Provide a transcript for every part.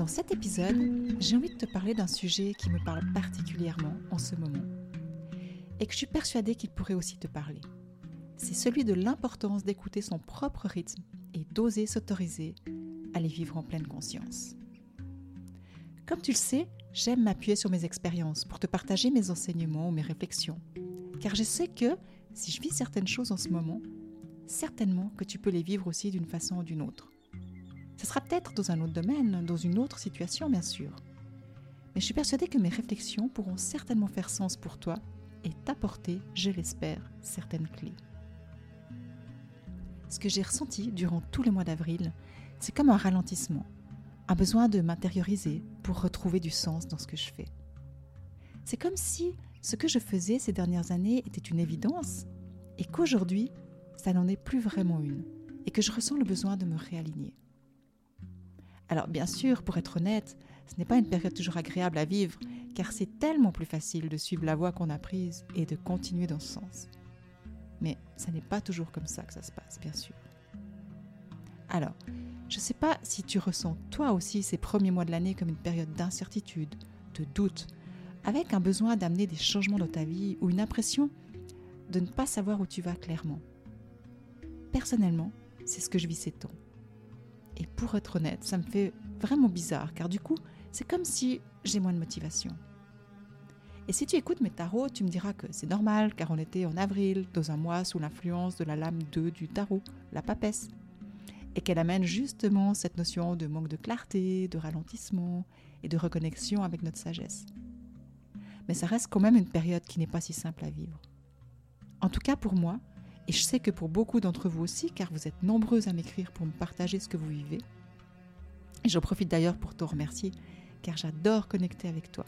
Dans cet épisode, j'ai envie de te parler d'un sujet qui me parle particulièrement en ce moment et que je suis persuadée qu'il pourrait aussi te parler. C'est celui de l'importance d'écouter son propre rythme et d'oser s'autoriser à les vivre en pleine conscience. Comme tu le sais, j'aime m'appuyer sur mes expériences pour te partager mes enseignements ou mes réflexions, car je sais que si je vis certaines choses en ce moment, certainement que tu peux les vivre aussi d'une façon ou d'une autre. Ce sera peut-être dans un autre domaine, dans une autre situation bien sûr. Mais je suis persuadée que mes réflexions pourront certainement faire sens pour toi et t'apporter, je l'espère, certaines clés. Ce que j'ai ressenti durant tous les mois d'avril, c'est comme un ralentissement, un besoin de m'intérioriser pour retrouver du sens dans ce que je fais. C'est comme si ce que je faisais ces dernières années était une évidence et qu'aujourd'hui, ça n'en est plus vraiment une et que je ressens le besoin de me réaligner. Alors bien sûr, pour être honnête, ce n'est pas une période toujours agréable à vivre, car c'est tellement plus facile de suivre la voie qu'on a prise et de continuer dans ce sens. Mais ça n'est pas toujours comme ça que ça se passe, bien sûr. Alors, je ne sais pas si tu ressens toi aussi ces premiers mois de l'année comme une période d'incertitude, de doute, avec un besoin d'amener des changements dans ta vie ou une impression de ne pas savoir où tu vas clairement. Personnellement, c'est ce que je vis ces temps. Pour être honnête, ça me fait vraiment bizarre, car du coup, c'est comme si j'ai moins de motivation. Et si tu écoutes mes tarots, tu me diras que c'est normal, car on était en avril, dans un mois sous l'influence de la lame 2 du tarot, la papesse, et qu'elle amène justement cette notion de manque de clarté, de ralentissement et de reconnexion avec notre sagesse. Mais ça reste quand même une période qui n'est pas si simple à vivre. En tout cas pour moi, et je sais que pour beaucoup d'entre vous aussi, car vous êtes nombreux à m'écrire pour me partager ce que vous vivez. Et j'en profite d'ailleurs pour te remercier, car j'adore connecter avec toi.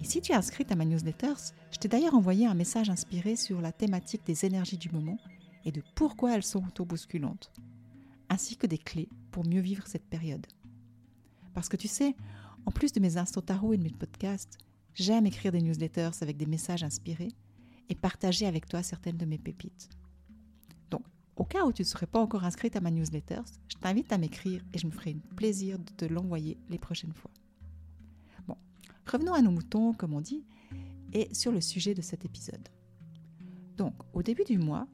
Et si tu es inscrite à ma newsletter, je t'ai d'ailleurs envoyé un message inspiré sur la thématique des énergies du moment et de pourquoi elles sont auto-bousculantes, ainsi que des clés pour mieux vivre cette période. Parce que tu sais, en plus de mes instants tarot et de mes podcasts, j'aime écrire des newsletters avec des messages inspirés et partager avec toi certaines de mes pépites. Cas où tu ne serais pas encore inscrite à ma newsletter, je t'invite à m'écrire et je me ferai un plaisir de te l'envoyer les prochaines fois. Bon, revenons à nos moutons, comme on dit, et sur le sujet de cet épisode. Donc, au début du mois,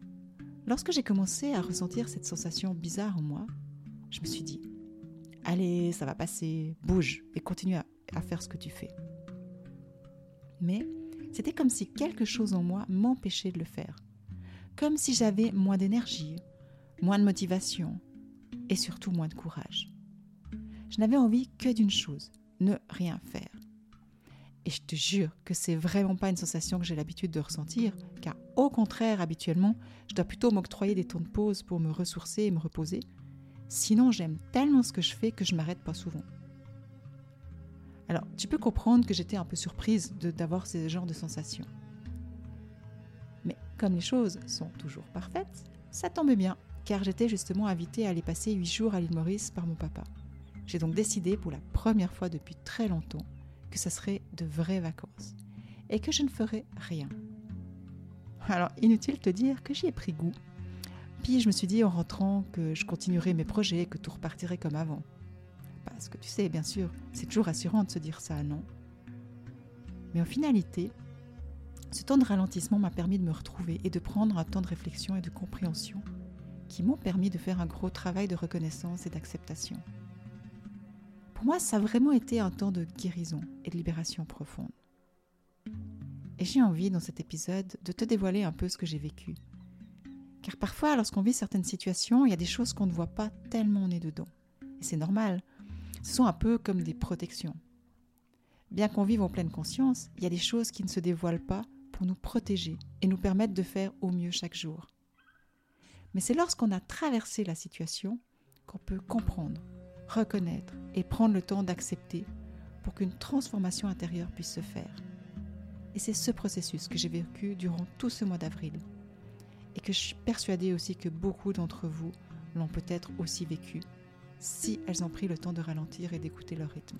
lorsque j'ai commencé à ressentir cette sensation bizarre en moi, je me suis dit, allez, ça va passer, bouge et continue à, à faire ce que tu fais. Mais c'était comme si quelque chose en moi m'empêchait de le faire comme si j'avais moins d'énergie, moins de motivation et surtout moins de courage. Je n'avais envie que d'une chose, ne rien faire. Et je te jure que c'est vraiment pas une sensation que j'ai l'habitude de ressentir, car au contraire, habituellement, je dois plutôt m'octroyer des temps de pause pour me ressourcer et me reposer. Sinon, j'aime tellement ce que je fais que je m'arrête pas souvent. Alors, tu peux comprendre que j'étais un peu surprise d'avoir ce genre de sensation. Comme les choses sont toujours parfaites, ça tombe bien, car j'étais justement invitée à aller passer 8 jours à l'île Maurice par mon papa. J'ai donc décidé pour la première fois depuis très longtemps que ça serait de vraies vacances et que je ne ferais rien. Alors, inutile de te dire que j'y ai pris goût. Puis je me suis dit en rentrant que je continuerais mes projets, que tout repartirait comme avant. Parce que tu sais, bien sûr, c'est toujours rassurant de se dire ça, non? Mais en finalité, ce temps de ralentissement m'a permis de me retrouver et de prendre un temps de réflexion et de compréhension qui m'ont permis de faire un gros travail de reconnaissance et d'acceptation. Pour moi, ça a vraiment été un temps de guérison et de libération profonde. Et j'ai envie dans cet épisode de te dévoiler un peu ce que j'ai vécu. Car parfois, lorsqu'on vit certaines situations, il y a des choses qu'on ne voit pas tellement on est dedans. Et c'est normal. Ce sont un peu comme des protections. Bien qu'on vive en pleine conscience, il y a des choses qui ne se dévoilent pas pour nous protéger et nous permettre de faire au mieux chaque jour. Mais c'est lorsqu'on a traversé la situation qu'on peut comprendre, reconnaître et prendre le temps d'accepter pour qu'une transformation intérieure puisse se faire. Et c'est ce processus que j'ai vécu durant tout ce mois d'avril et que je suis persuadée aussi que beaucoup d'entre vous l'ont peut-être aussi vécu si elles ont pris le temps de ralentir et d'écouter leur rythme.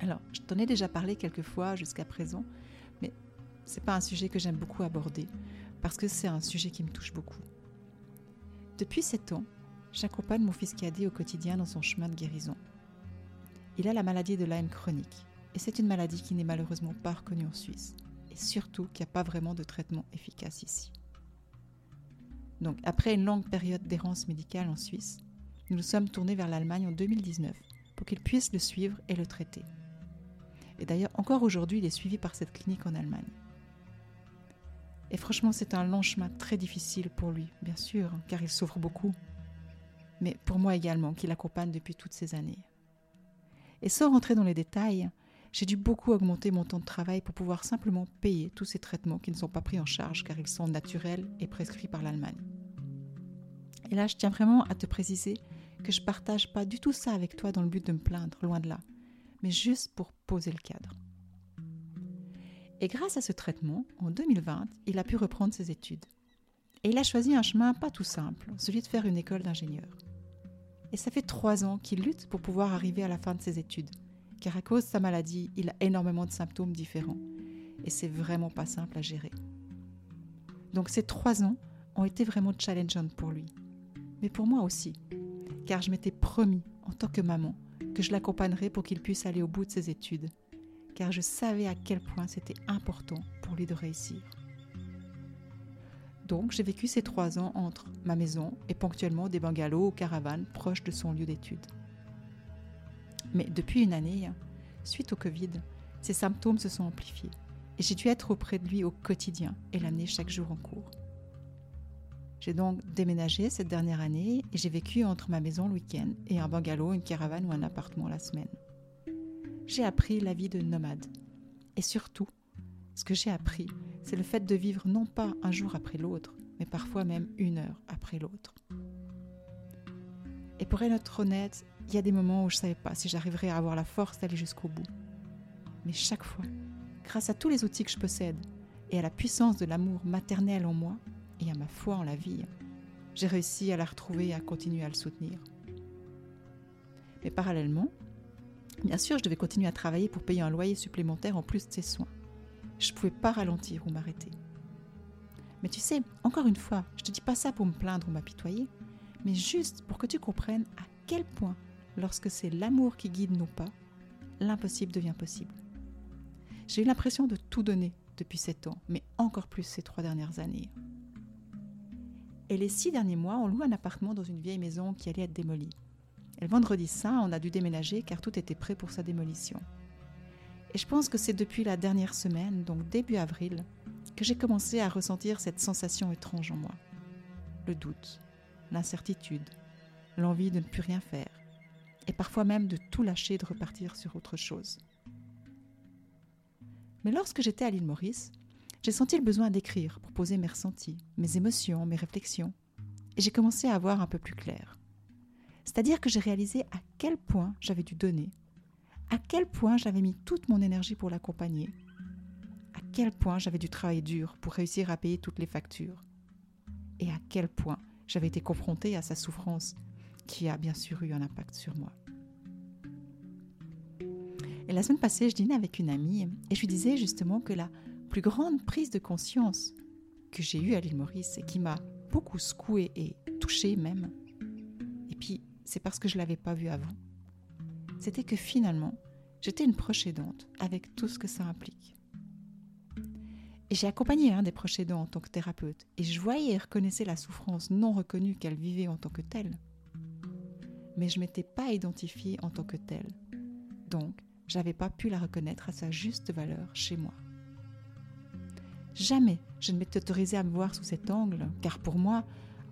Alors, je t'en ai déjà parlé quelques fois jusqu'à présent, mais ce n'est pas un sujet que j'aime beaucoup aborder parce que c'est un sujet qui me touche beaucoup. Depuis 7 ans, j'accompagne mon fils cadet au quotidien dans son chemin de guérison. Il a la maladie de Lyme chronique et c'est une maladie qui n'est malheureusement pas reconnue en Suisse et surtout qu'il n'y a pas vraiment de traitement efficace ici. Donc, après une longue période d'errance médicale en Suisse, nous nous sommes tournés vers l'Allemagne en 2019 pour qu'il puisse le suivre et le traiter. Et d'ailleurs, encore aujourd'hui, il est suivi par cette clinique en Allemagne. Et franchement, c'est un long chemin très difficile pour lui, bien sûr, car il souffre beaucoup, mais pour moi également, qui l'accompagne depuis toutes ces années. Et sans rentrer dans les détails, j'ai dû beaucoup augmenter mon temps de travail pour pouvoir simplement payer tous ces traitements qui ne sont pas pris en charge car ils sont naturels et prescrits par l'Allemagne. Et là, je tiens vraiment à te préciser que je ne partage pas du tout ça avec toi dans le but de me plaindre, loin de là, mais juste pour poser le cadre. Et grâce à ce traitement, en 2020, il a pu reprendre ses études. Et il a choisi un chemin pas tout simple, celui de faire une école d'ingénieur. Et ça fait trois ans qu'il lutte pour pouvoir arriver à la fin de ses études car à cause de sa maladie, il a énormément de symptômes différents et c'est vraiment pas simple à gérer. Donc ces trois ans ont été vraiment challengeants pour lui, mais pour moi aussi, car je m'étais promis en tant que maman que je l'accompagnerais pour qu'il puisse aller au bout de ses études, car je savais à quel point c'était important pour lui de réussir. Donc j'ai vécu ces trois ans entre ma maison et ponctuellement des bungalows ou caravanes proches de son lieu d'études. Mais depuis une année, suite au Covid, ses symptômes se sont amplifiés et j'ai dû être auprès de lui au quotidien et l'amener chaque jour en cours. J'ai donc déménagé cette dernière année et j'ai vécu entre ma maison le week-end et un bungalow, une caravane ou un appartement la semaine. J'ai appris la vie de nomade. Et surtout, ce que j'ai appris, c'est le fait de vivre non pas un jour après l'autre, mais parfois même une heure après l'autre. Et pour être honnête, il y a des moments où je ne savais pas si j'arriverais à avoir la force d'aller jusqu'au bout. Mais chaque fois, grâce à tous les outils que je possède et à la puissance de l'amour maternel en moi et à ma foi en la vie, j'ai réussi à la retrouver et à continuer à le soutenir. Mais parallèlement, bien sûr, je devais continuer à travailler pour payer un loyer supplémentaire en plus de ses soins. Je ne pouvais pas ralentir ou m'arrêter. Mais tu sais, encore une fois, je ne te dis pas ça pour me plaindre ou m'apitoyer, mais juste pour que tu comprennes à quel point lorsque c'est l'amour qui guide nos pas, l'impossible devient possible. J'ai eu l'impression de tout donner depuis sept ans, mais encore plus ces trois dernières années. Et les six derniers mois, on loue un appartement dans une vieille maison qui allait être démolie. Le vendredi saint, on a dû déménager car tout était prêt pour sa démolition. Et je pense que c'est depuis la dernière semaine, donc début avril, que j'ai commencé à ressentir cette sensation étrange en moi. Le doute, l'incertitude, l'envie de ne plus rien faire, et parfois même de tout lâcher et de repartir sur autre chose. Mais lorsque j'étais à l'île Maurice, j'ai senti le besoin d'écrire pour poser mes ressentis, mes émotions, mes réflexions, et j'ai commencé à voir un peu plus clair. C'est-à-dire que j'ai réalisé à quel point j'avais dû donner, à quel point j'avais mis toute mon énergie pour l'accompagner, à quel point j'avais dû travailler dur pour réussir à payer toutes les factures, et à quel point j'avais été confrontée à sa souffrance qui a bien sûr eu un impact sur moi. Et la semaine passée, je dînais avec une amie et je lui disais justement que la plus grande prise de conscience que j'ai eue à l'île Maurice et qui m'a beaucoup secouée et touchée même, et puis c'est parce que je ne l'avais pas vue avant, c'était que finalement, j'étais une proche aidante avec tout ce que ça implique. Et j'ai accompagné un des proches aidants en tant que thérapeute, et je voyais et reconnaissais la souffrance non reconnue qu'elle vivait en tant que telle mais je ne m'étais pas identifiée en tant que telle. Donc, j'avais pas pu la reconnaître à sa juste valeur chez moi. Jamais je ne m'étais autorisée à me voir sous cet angle, car pour moi,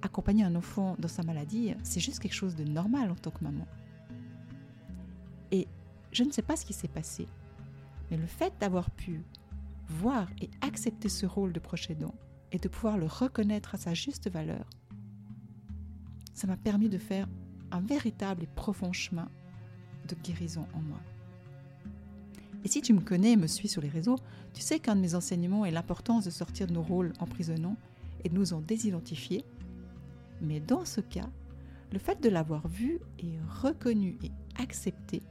accompagner un enfant dans sa maladie, c'est juste quelque chose de normal en tant que maman. Et je ne sais pas ce qui s'est passé, mais le fait d'avoir pu voir et accepter ce rôle de proche aidant et de pouvoir le reconnaître à sa juste valeur, ça m'a permis de faire un véritable et profond chemin de guérison en moi. Et si tu me connais et me suis sur les réseaux, tu sais qu'un de mes enseignements est l'importance de sortir de nos rôles emprisonnants et de nous en désidentifier. Mais dans ce cas, le fait de l'avoir vu et reconnu et accepté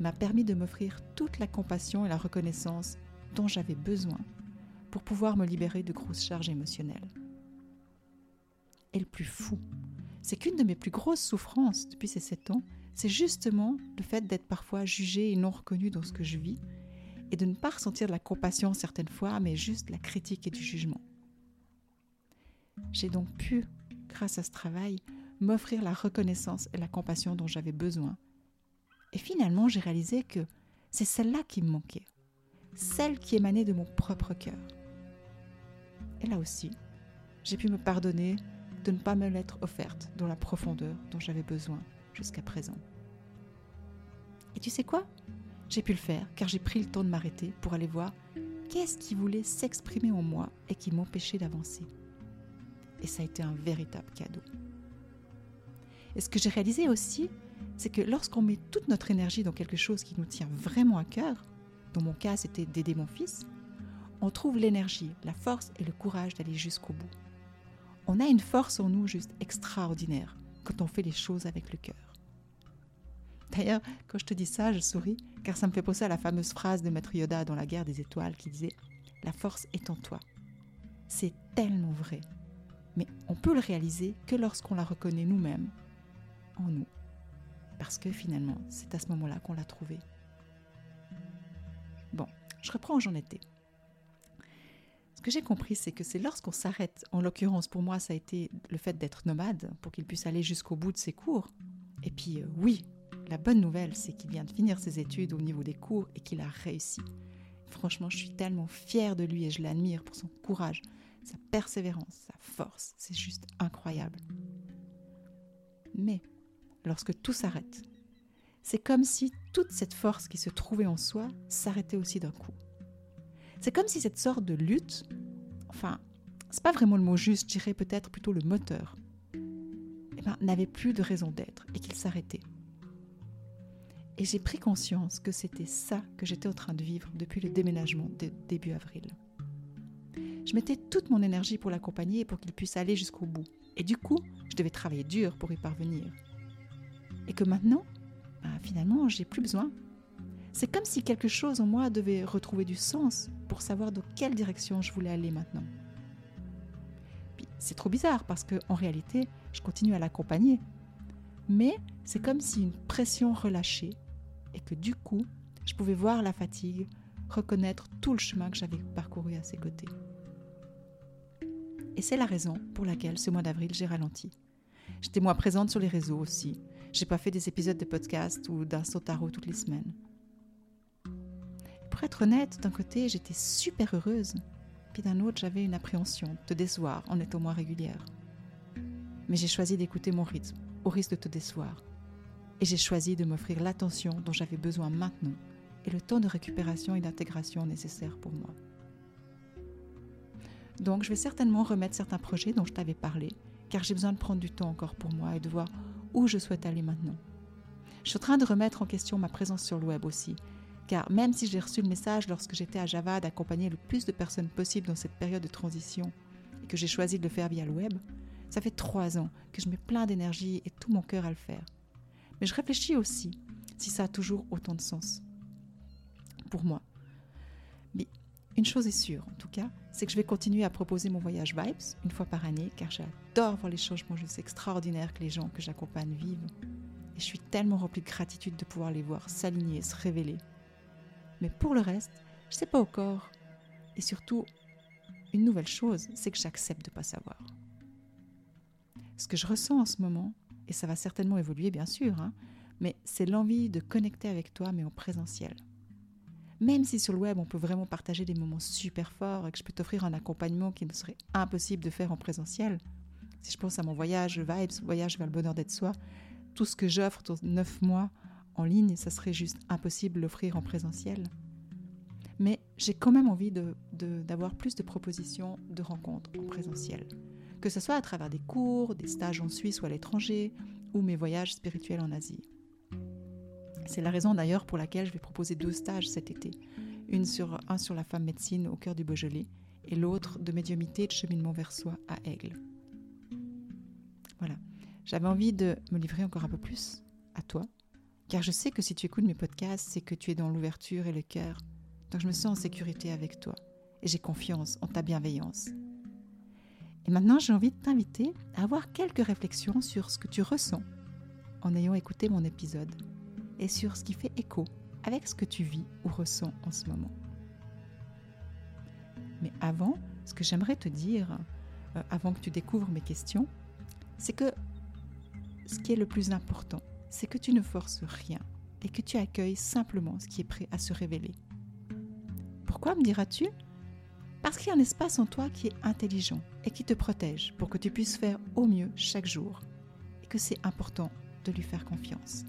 m'a permis de m'offrir toute la compassion et la reconnaissance dont j'avais besoin pour pouvoir me libérer de grosses charges émotionnelles. Et le plus fou, c'est qu'une de mes plus grosses souffrances depuis ces sept ans, c'est justement le fait d'être parfois jugée et non reconnue dans ce que je vis, et de ne pas ressentir de la compassion certaines fois, mais juste la critique et du jugement. J'ai donc pu, grâce à ce travail, m'offrir la reconnaissance et la compassion dont j'avais besoin. Et finalement, j'ai réalisé que c'est celle-là qui me manquait, celle qui émanait de mon propre cœur. Et là aussi, j'ai pu me pardonner de ne pas me l'être offerte dans la profondeur dont j'avais besoin jusqu'à présent. Et tu sais quoi? J'ai pu le faire car j'ai pris le temps de m'arrêter pour aller voir qu'est-ce qui voulait s'exprimer en moi et qui m'empêchait d'avancer. Et ça a été un véritable cadeau. Et ce que j'ai réalisé aussi, c'est que lorsqu'on met toute notre énergie dans quelque chose qui nous tient vraiment à cœur, dans mon cas c'était d'aider mon fils, on trouve l'énergie, la force et le courage d'aller jusqu'au bout. On a une force en nous juste extraordinaire quand on fait les choses avec le cœur. D'ailleurs, quand je te dis ça, je souris, car ça me fait penser à la fameuse phrase de Maître Yoda dans La guerre des étoiles qui disait ⁇ La force est en toi ⁇ C'est tellement vrai, mais on peut le réaliser que lorsqu'on la reconnaît nous-mêmes, en nous. Parce que finalement, c'est à ce moment-là qu'on l'a trouvée. Bon, je reprends où j'en étais. Ce que j'ai compris, c'est que c'est lorsqu'on s'arrête, en l'occurrence pour moi ça a été le fait d'être nomade, pour qu'il puisse aller jusqu'au bout de ses cours. Et puis euh, oui, la bonne nouvelle, c'est qu'il vient de finir ses études au niveau des cours et qu'il a réussi. Franchement, je suis tellement fière de lui et je l'admire pour son courage, sa persévérance, sa force. C'est juste incroyable. Mais lorsque tout s'arrête, c'est comme si toute cette force qui se trouvait en soi s'arrêtait aussi d'un coup. C'est comme si cette sorte de lutte, enfin, c'est pas vraiment le mot juste, je dirais peut-être plutôt le moteur, eh ben, n'avait plus de raison d'être et qu'il s'arrêtait. Et j'ai pris conscience que c'était ça que j'étais en train de vivre depuis le déménagement de début avril. Je mettais toute mon énergie pour l'accompagner et pour qu'il puisse aller jusqu'au bout. Et du coup, je devais travailler dur pour y parvenir. Et que maintenant, ben, finalement, j'ai plus besoin. C'est comme si quelque chose en moi devait retrouver du sens pour savoir dans quelle direction je voulais aller maintenant. C'est trop bizarre parce qu'en réalité, je continue à l'accompagner. Mais c'est comme si une pression relâchait et que du coup, je pouvais voir la fatigue, reconnaître tout le chemin que j'avais parcouru à ses côtés. Et c'est la raison pour laquelle ce mois d'avril, j'ai ralenti. J'étais moins présente sur les réseaux aussi. J'ai pas fait des épisodes de podcast ou d'un tarot toutes les semaines pour être honnête, d'un côté, j'étais super heureuse, puis d'un autre, j'avais une appréhension de te décevoir en étant moins régulière. Mais j'ai choisi d'écouter mon rythme, au risque de te décevoir. Et j'ai choisi de m'offrir l'attention dont j'avais besoin maintenant et le temps de récupération et d'intégration nécessaire pour moi. Donc, je vais certainement remettre certains projets dont je t'avais parlé, car j'ai besoin de prendre du temps encore pour moi et de voir où je souhaite aller maintenant. Je suis en train de remettre en question ma présence sur le web aussi, car même si j'ai reçu le message lorsque j'étais à Java d'accompagner le plus de personnes possible dans cette période de transition et que j'ai choisi de le faire via le web, ça fait trois ans que je mets plein d'énergie et tout mon cœur à le faire. Mais je réfléchis aussi si ça a toujours autant de sens. Pour moi. Mais une chose est sûre, en tout cas, c'est que je vais continuer à proposer mon voyage Vibes une fois par année, car j'adore voir les changements juste extraordinaires que les gens que j'accompagne vivent. Et je suis tellement remplie de gratitude de pouvoir les voir s'aligner se révéler mais pour le reste, je ne sais pas encore. Et surtout, une nouvelle chose, c'est que j'accepte de ne pas savoir. Ce que je ressens en ce moment, et ça va certainement évoluer bien sûr, hein, mais c'est l'envie de connecter avec toi, mais en présentiel. Même si sur le web, on peut vraiment partager des moments super forts et que je peux t'offrir un accompagnement qui me serait impossible de faire en présentiel. Si je pense à mon voyage Vibes, voyage vers le bonheur d'être soi, tout ce que j'offre dans neuf mois en ligne, ça serait juste impossible de l'offrir en présentiel. Mais j'ai quand même envie d'avoir plus de propositions de rencontres en présentiel. Que ce soit à travers des cours, des stages en Suisse ou à l'étranger, ou mes voyages spirituels en Asie. C'est la raison d'ailleurs pour laquelle je vais proposer deux stages cet été. Une sur, un sur la femme médecine au cœur du Beaujolais et l'autre de médiumité de cheminement vers soi à Aigle. Voilà. J'avais envie de me livrer encore un peu plus à toi, car je sais que si tu écoutes mes podcasts, c'est que tu es dans l'ouverture et le cœur. Donc je me sens en sécurité avec toi et j'ai confiance en ta bienveillance. Et maintenant, j'ai envie de t'inviter à avoir quelques réflexions sur ce que tu ressens en ayant écouté mon épisode et sur ce qui fait écho avec ce que tu vis ou ressens en ce moment. Mais avant, ce que j'aimerais te dire, euh, avant que tu découvres mes questions, c'est que ce qui est le plus important, c'est que tu ne forces rien et que tu accueilles simplement ce qui est prêt à se révéler. Pourquoi me diras-tu? Parce qu'il y a un espace en toi qui est intelligent et qui te protège pour que tu puisses faire au mieux chaque jour et que c'est important de lui faire confiance.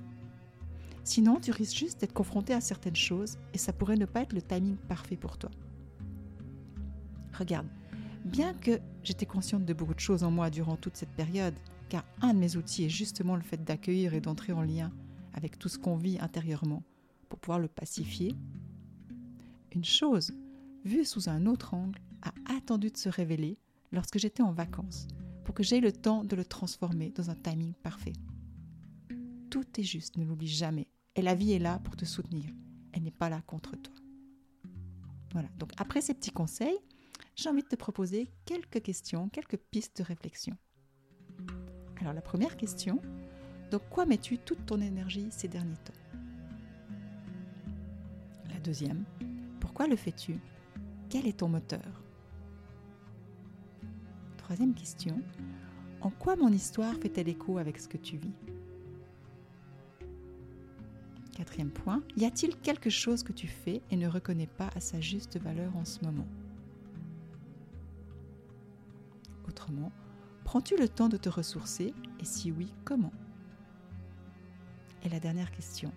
Sinon, tu risques juste d'être confronté à certaines choses et ça pourrait ne pas être le timing parfait pour toi. Regarde, bien que j'étais consciente de beaucoup de choses en moi durant toute cette période, car un de mes outils est justement le fait d'accueillir et d'entrer en lien avec tout ce qu'on vit intérieurement pour pouvoir le pacifier, une chose, vue sous un autre angle, a attendu de se révéler lorsque j'étais en vacances, pour que j'aie le temps de le transformer dans un timing parfait. Tout est juste, ne l'oublie jamais. Et la vie est là pour te soutenir. Elle n'est pas là contre toi. Voilà, donc après ces petits conseils, j'ai envie de te proposer quelques questions, quelques pistes de réflexion. Alors la première question, donc quoi mets-tu toute ton énergie ces derniers temps? La deuxième, pourquoi le fais-tu? Quel est ton moteur? Troisième question, en quoi mon histoire fait-elle écho avec ce que tu vis? Quatrième point, y a-t-il quelque chose que tu fais et ne reconnais pas à sa juste valeur en ce moment? Autrement, prends-tu le temps de te ressourcer et si oui, comment? Et la dernière question,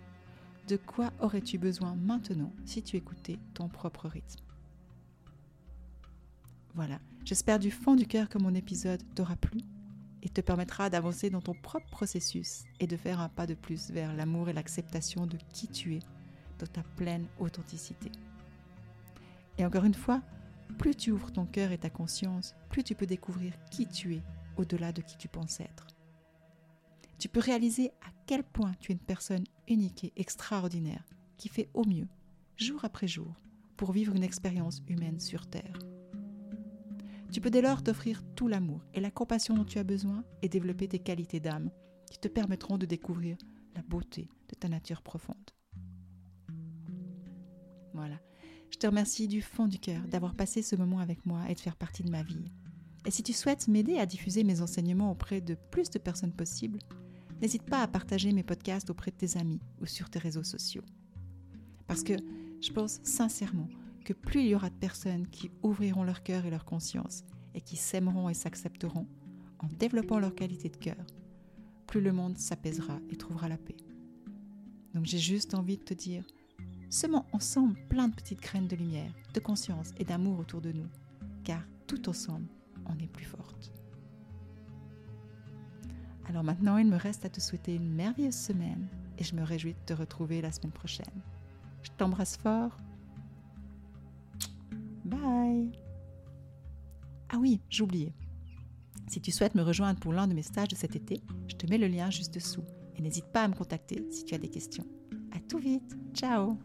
de quoi aurais-tu besoin maintenant si tu écoutais ton propre rythme? Voilà, j'espère du fond du cœur que mon épisode t'aura plu et te permettra d'avancer dans ton propre processus et de faire un pas de plus vers l'amour et l'acceptation de qui tu es, de ta pleine authenticité. Et encore une fois, plus tu ouvres ton cœur et ta conscience, plus tu peux découvrir qui tu es au-delà de qui tu penses être. Tu peux réaliser à quel point tu es une personne unique et extraordinaire qui fait au mieux, jour après jour, pour vivre une expérience humaine sur Terre. Tu peux dès lors t'offrir tout l'amour et la compassion dont tu as besoin et développer tes qualités d'âme qui te permettront de découvrir la beauté de ta nature profonde. Voilà. Je te remercie du fond du cœur d'avoir passé ce moment avec moi et de faire partie de ma vie. Et si tu souhaites m'aider à diffuser mes enseignements auprès de plus de personnes possibles, n'hésite pas à partager mes podcasts auprès de tes amis ou sur tes réseaux sociaux. Parce que je pense sincèrement que plus il y aura de personnes qui ouvriront leur cœur et leur conscience et qui s'aimeront et s'accepteront en développant leur qualité de cœur, plus le monde s'apaisera et trouvera la paix. Donc j'ai juste envie de te dire, semons ensemble plein de petites graines de lumière, de conscience et d'amour autour de nous, car tout ensemble, on est plus forte. Alors maintenant, il me reste à te souhaiter une merveilleuse semaine et je me réjouis de te retrouver la semaine prochaine. Je t'embrasse fort Ah oui, j'oubliais. Si tu souhaites me rejoindre pour l'un de mes stages de cet été, je te mets le lien juste dessous. Et n'hésite pas à me contacter si tu as des questions. À tout vite. Ciao